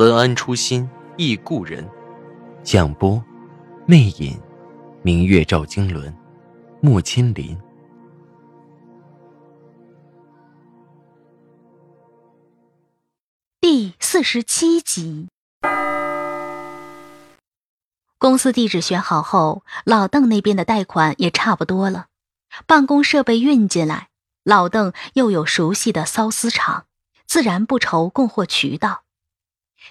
文安初心忆故人，蒋波，魅影，明月照经纶，莫千林。第四十七集。公司地址选好后，老邓那边的贷款也差不多了，办公设备运进来，老邓又有熟悉的骚丝厂，自然不愁供货渠道。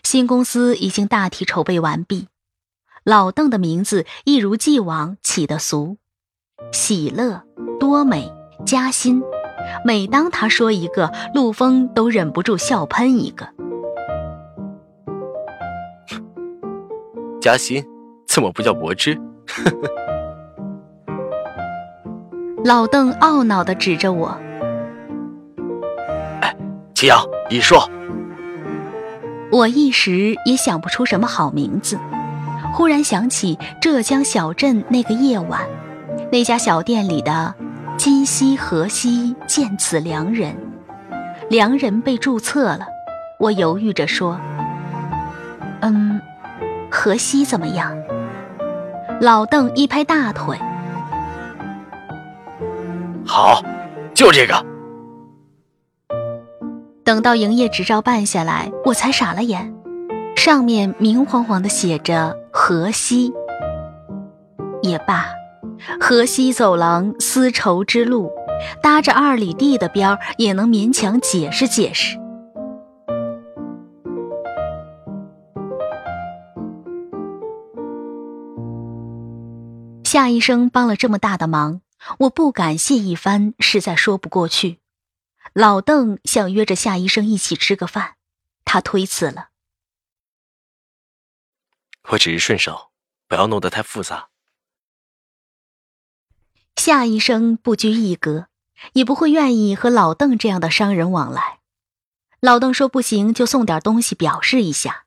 新公司已经大体筹备完毕，老邓的名字一如既往起得俗，喜乐、多美、加薪。每当他说一个，陆峰都忍不住笑喷一个。加薪怎么不叫柏芝？老邓懊恼的指着我：“哎，齐阳，你说。”我一时也想不出什么好名字，忽然想起浙江小镇那个夜晚，那家小店里的“今夕何夕见此良人”，良人被注册了。我犹豫着说：“嗯，何夕怎么样？”老邓一拍大腿：“好，就这个。”等到营业执照办下来，我才傻了眼，上面明晃晃的写着“河西”。也罢，河西走廊丝绸之路，搭着二里地的边儿，也能勉强解释解释。夏医生帮了这么大的忙，我不感谢一番，实在说不过去。老邓想约着夏医生一起吃个饭，他推辞了。我只是顺手，不要弄得太复杂。夏医生不拘一格，也不会愿意和老邓这样的商人往来。老邓说不行，就送点东西表示一下。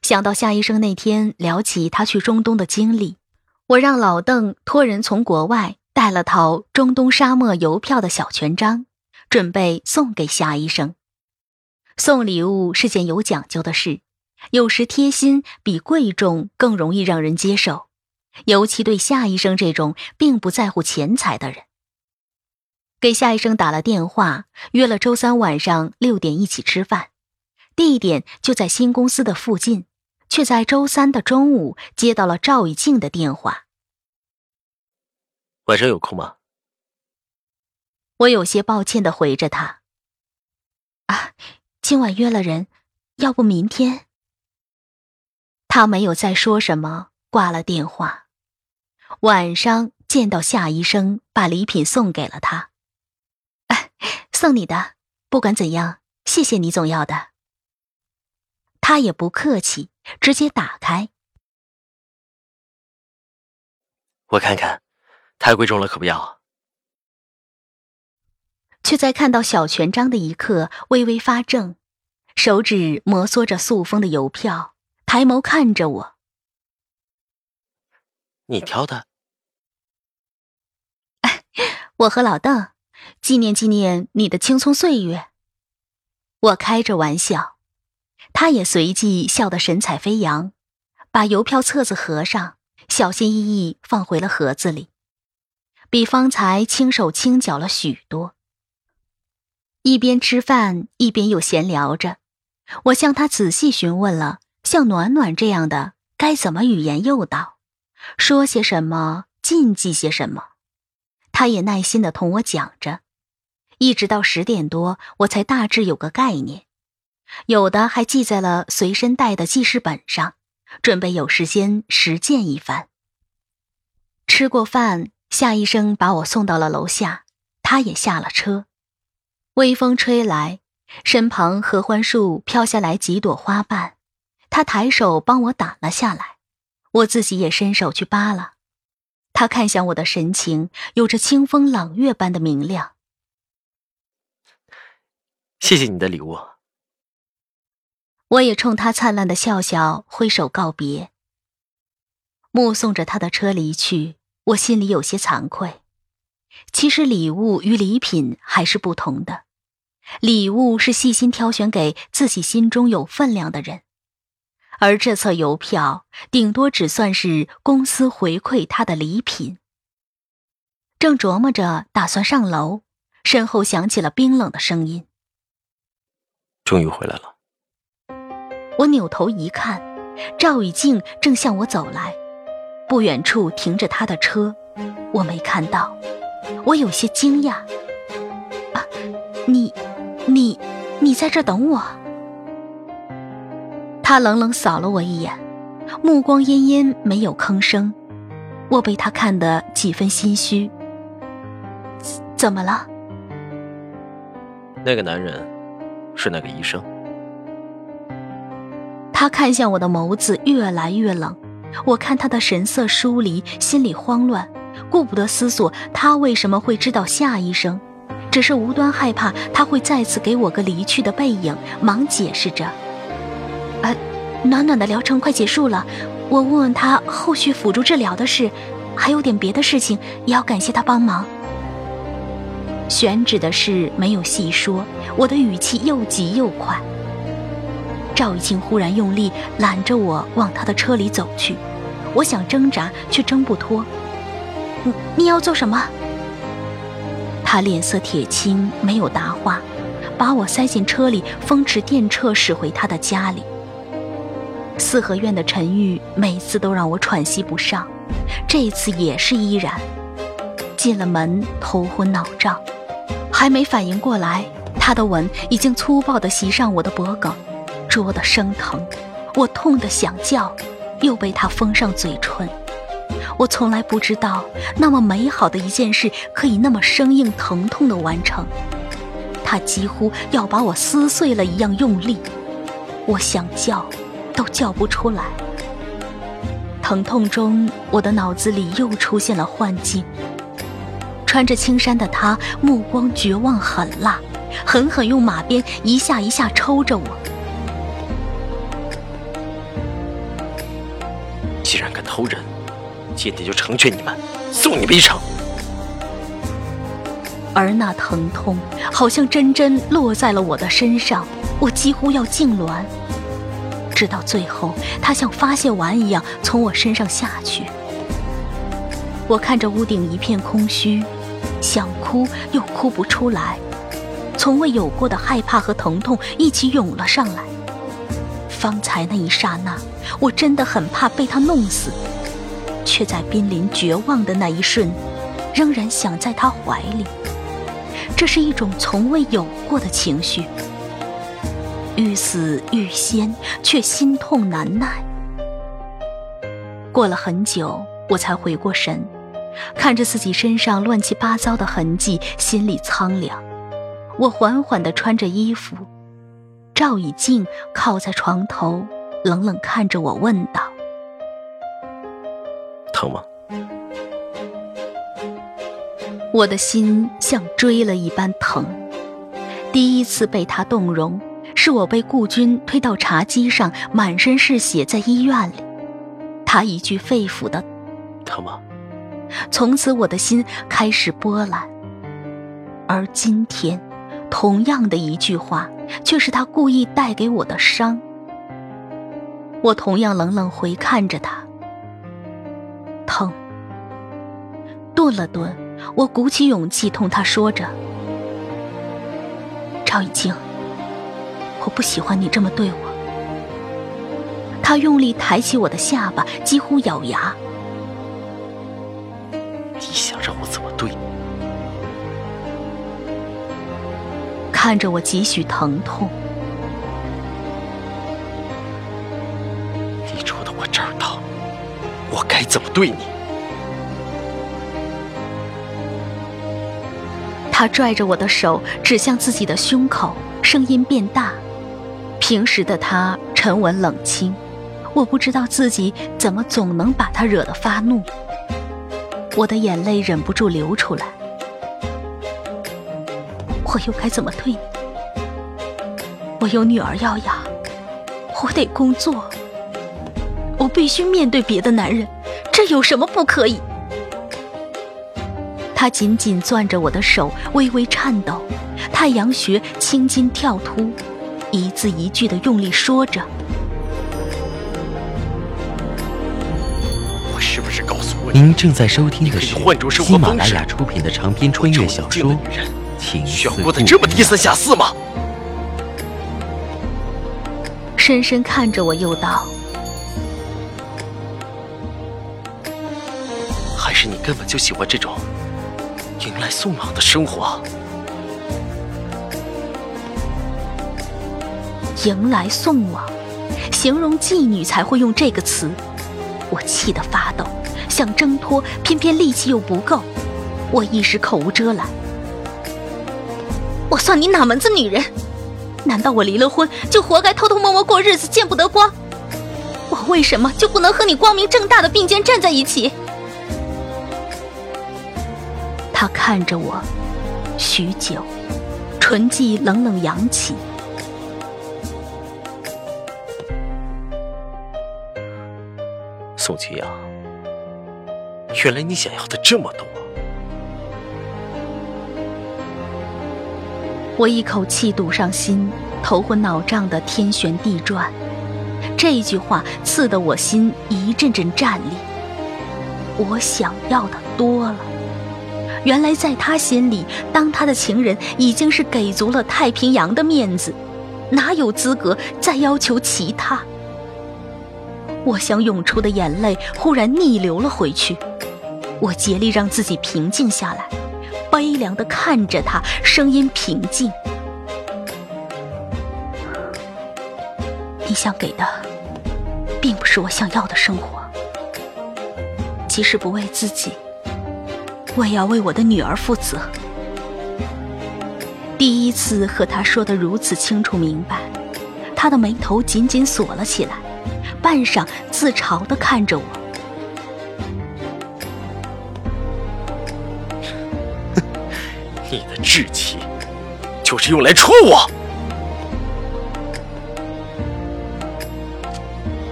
想到夏医生那天聊起他去中东的经历，我让老邓托人从国外带了套中东沙漠邮票的小权章。准备送给夏医生。送礼物是件有讲究的事，有时贴心比贵重更容易让人接受，尤其对夏医生这种并不在乎钱财的人。给夏医生打了电话，约了周三晚上六点一起吃饭，地点就在新公司的附近，却在周三的中午接到了赵以静的电话。晚上有空吗？我有些抱歉的回着他：“啊，今晚约了人，要不明天？”他没有再说什么，挂了电话。晚上见到夏医生，把礼品送给了他。送你的，不管怎样，谢谢你总要的。他也不客气，直接打开。我看看，太贵重了，可不要。却在看到小权章的一刻，微微发怔，手指摩挲着塑封的邮票，抬眸看着我：“你挑的？”我和老邓纪念纪念你的青葱岁月。我开着玩笑，他也随即笑得神采飞扬，把邮票册子合上，小心翼翼放回了盒子里，比方才轻手轻脚了许多。一边吃饭一边又闲聊着，我向他仔细询问了像暖暖这样的该怎么语言诱导，说些什么，禁忌些什么，他也耐心的同我讲着，一直到十点多，我才大致有个概念，有的还记在了随身带的记事本上，准备有时间实践一番。吃过饭，夏医生把我送到了楼下，他也下了车。微风吹来，身旁合欢树飘下来几朵花瓣，他抬手帮我打了下来，我自己也伸手去扒拉。他看向我的神情，有着清风朗月般的明亮。谢谢你的礼物。我也冲他灿烂的笑笑，挥手告别。目送着他的车离去，我心里有些惭愧。其实礼物与礼品还是不同的，礼物是细心挑选给自己心中有分量的人，而这册邮票顶多只算是公司回馈他的礼品。正琢磨着打算上楼，身后响起了冰冷的声音：“终于回来了。”我扭头一看，赵雨静正向我走来，不远处停着他的车，我没看到，我有些惊讶。啊，你，你，你在这等我？他冷冷扫了我一眼，目光阴阴，没有吭声。我被他看得几分心虚。怎么了？那个男人，是那个医生。他看向我的眸子越来越冷，我看他的神色疏离，心里慌乱，顾不得思索他为什么会知道夏医生，只是无端害怕他会再次给我个离去的背影，忙解释着：“呃，暖暖的疗程快结束了，我问问他后续辅助治疗的事，还有点别的事情也要感谢他帮忙。”选址的事没有细说，我的语气又急又快。赵雨静忽然用力揽着我往他的车里走去，我想挣扎却挣不脱。你你要做什么？他脸色铁青，没有答话，把我塞进车里，风驰电掣驶回他的家里。四合院的沉郁每次都让我喘息不上，这次也是依然。进了门，头昏脑胀，还没反应过来，他的吻已经粗暴地袭上我的脖颈。灼得生疼，我痛得想叫，又被他封上嘴唇。我从来不知道，那么美好的一件事可以那么生硬疼痛的完成。他几乎要把我撕碎了一样用力，我想叫，都叫不出来。疼痛中，我的脑子里又出现了幻境。穿着青衫的他，目光绝望狠辣，狠狠用马鞭一下一下抽着我。既然敢偷人，今天就成全你们，送你们一程。而那疼痛好像针针落在了我的身上，我几乎要痉挛。直到最后，他像发泄完一样从我身上下去。我看着屋顶一片空虚，想哭又哭不出来，从未有过的害怕和疼痛一起涌了上来。方才那一刹那。我真的很怕被他弄死，却在濒临绝望的那一瞬，仍然想在他怀里。这是一种从未有过的情绪，欲死欲仙，却心痛难耐。过了很久，我才回过神，看着自己身上乱七八糟的痕迹，心里苍凉。我缓缓地穿着衣服，赵以静靠在床头。冷冷看着我，问道：“疼吗？”我的心像锥了一般疼。第一次被他动容，是我被顾军推到茶几上，满身是血，在医院里。他一句肺腑的“疼吗？”从此我的心开始波澜。而今天，同样的一句话，却是他故意带给我的伤。我同样冷冷回看着他，顿了顿，我鼓起勇气同他说着：“赵以静，我不喜欢你这么对我。”他用力抬起我的下巴，几乎咬牙：“你想让我怎么对你？”看着我几许疼痛。我该怎么对你？他拽着我的手指向自己的胸口，声音变大。平时的他沉稳冷清，我不知道自己怎么总能把他惹得发怒，我的眼泪忍不住流出来。我又该怎么对你？我有女儿要养，我得工作，我必须面对别的男人，这有什么不可以？他紧紧攥着我的手，微微颤抖，太阳穴青筋跳突，一字一句的用力说着。我是不是告诉过你？您正在收听的是喜马拉雅出品的长篇穿越小说《情需要过得这么低三下四吗？深深看着我，又道：“还是你根本就喜欢这种迎来送往的生活？迎来送往，形容妓女才会用这个词。我气得发抖，想挣脱，偏偏力气又不够。我一时口无遮拦。我算你哪门子女人？难道我离了婚就活该偷偷摸摸过日子，见不得光？我为什么就不能和你光明正大的并肩站在一起？他看着我，许久，唇际冷冷扬起。宋清扬，原来你想要的这么多。我一口气堵上心，头昏脑胀的天旋地转。这句话刺得我心一阵阵战栗。我想要的多了，原来在他心里，当他的情人已经是给足了太平洋的面子，哪有资格再要求其他？我想涌出的眼泪忽然逆流了回去，我竭力让自己平静下来。悲凉的看着他，声音平静：“你想给的，并不是我想要的生活。即使不为自己，我也要为我的女儿负责。”第一次和他说的如此清楚明白，他的眉头紧紧锁了起来，半晌自嘲的看着我。你的志气，就是用来戳我。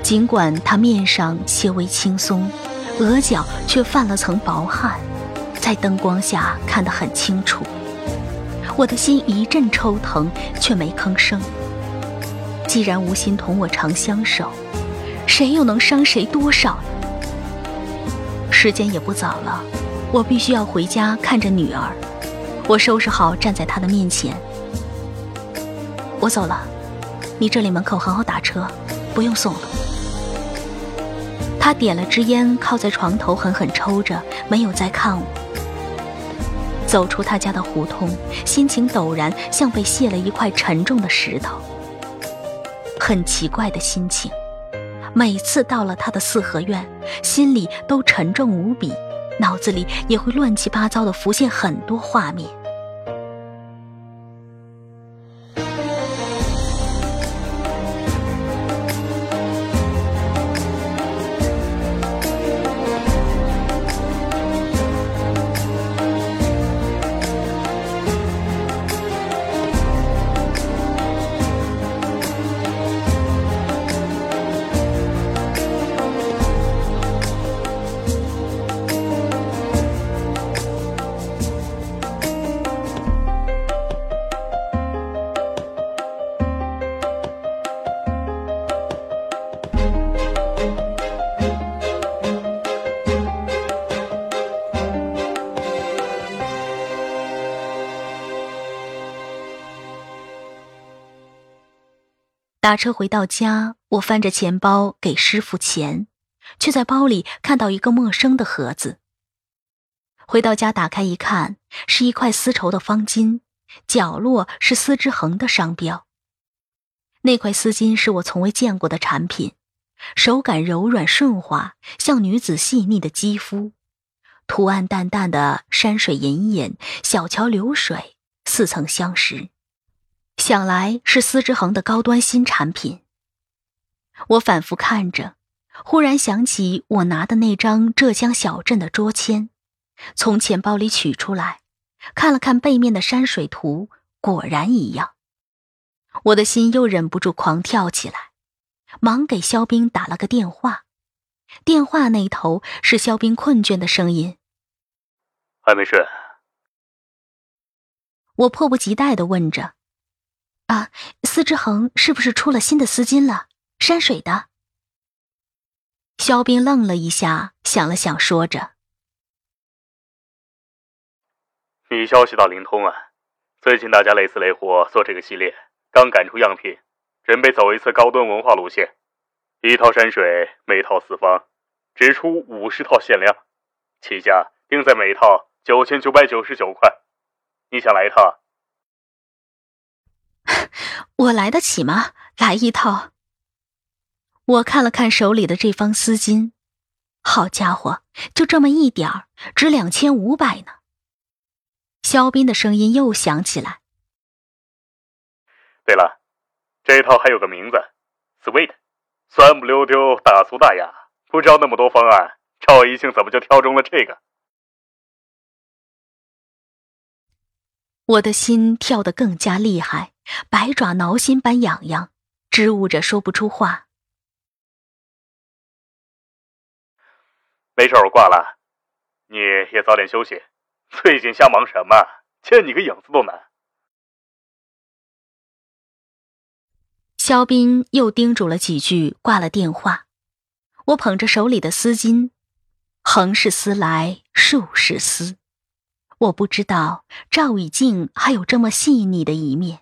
尽管他面上些微轻松，额角却泛了层薄汗，在灯光下看得很清楚。我的心一阵抽疼，却没吭声。既然无心同我长相守，谁又能伤谁多少呢？时间也不早了，我必须要回家看着女儿。我收拾好，站在她的面前。我走了，你这里门口好好打车，不用送了。他点了支烟，靠在床头狠狠抽着，没有再看我。走出他家的胡同，心情陡然，像被卸了一块沉重的石头。很奇怪的心情，每次到了他的四合院，心里都沉重无比。脑子里也会乱七八糟的浮现很多画面。打车回到家，我翻着钱包给师傅钱，却在包里看到一个陌生的盒子。回到家打开一看，是一块丝绸的方巾，角落是丝之恒的商标。那块丝巾是我从未见过的产品，手感柔软顺滑，像女子细腻的肌肤，图案淡淡的山水隐隐，小桥流水，似曾相识。想来是司之恒的高端新产品。我反复看着，忽然想起我拿的那张浙江小镇的桌签，从钱包里取出来，看了看背面的山水图，果然一样。我的心又忍不住狂跳起来，忙给肖冰打了个电话。电话那头是肖冰困倦的声音：“还没睡。”我迫不及待的问着：“啊，司之恒是不是出了新的丝巾了？山水的？”肖冰愣了一下，想了想，说着：“你消息倒灵通啊！最近大家累死累活做这个系列，刚赶出样品，准备走一次高端文化路线。一套山水，每套四方，只出五十套限量，起价定在每套九千九百九十九块。”你想来一套？我来得起吗？来一套。我看了看手里的这方丝巾，好家伙，就这么一点儿，值两千五百呢。肖斌的声音又响起来。对了，这套还有个名字，Sweet，酸不溜丢，大粗大雅。不知道那么多方案，赵一庆怎么就挑中了这个？我的心跳得更加厉害，百爪挠心般痒痒，支吾着说不出话。没事，我挂了，你也早点休息。最近瞎忙什么？见你个影子都难。肖斌又叮嘱了几句，挂了电话。我捧着手里的丝巾，横是丝来，竖是丝。我不知道赵以静还有这么细腻的一面，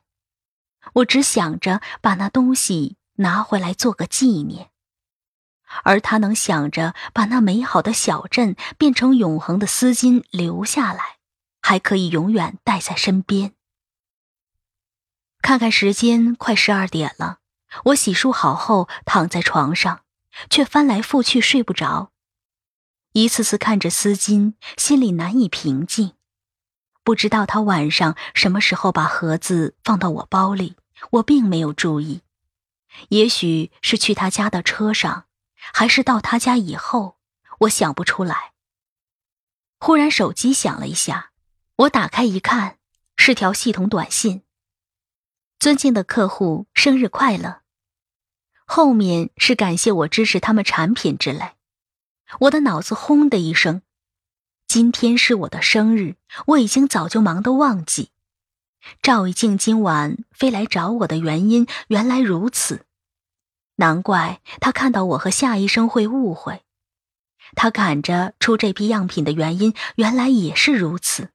我只想着把那东西拿回来做个纪念，而他能想着把那美好的小镇变成永恒的丝巾留下来，还可以永远带在身边。看看时间，快十二点了，我洗漱好后躺在床上，却翻来覆去睡不着，一次次看着丝巾，心里难以平静。不知道他晚上什么时候把盒子放到我包里，我并没有注意。也许是去他家的车上，还是到他家以后，我想不出来。忽然手机响了一下，我打开一看，是条系统短信：“尊敬的客户，生日快乐。”后面是感谢我支持他们产品之类。我的脑子轰的一声。今天是我的生日，我已经早就忙得忘记。赵一静今晚飞来找我的原因原来如此，难怪他看到我和夏医生会误会。他赶着出这批样品的原因原来也是如此。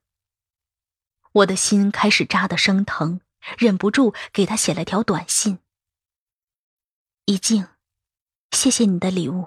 我的心开始扎得生疼，忍不住给他写了条短信：“一静，谢谢你的礼物。”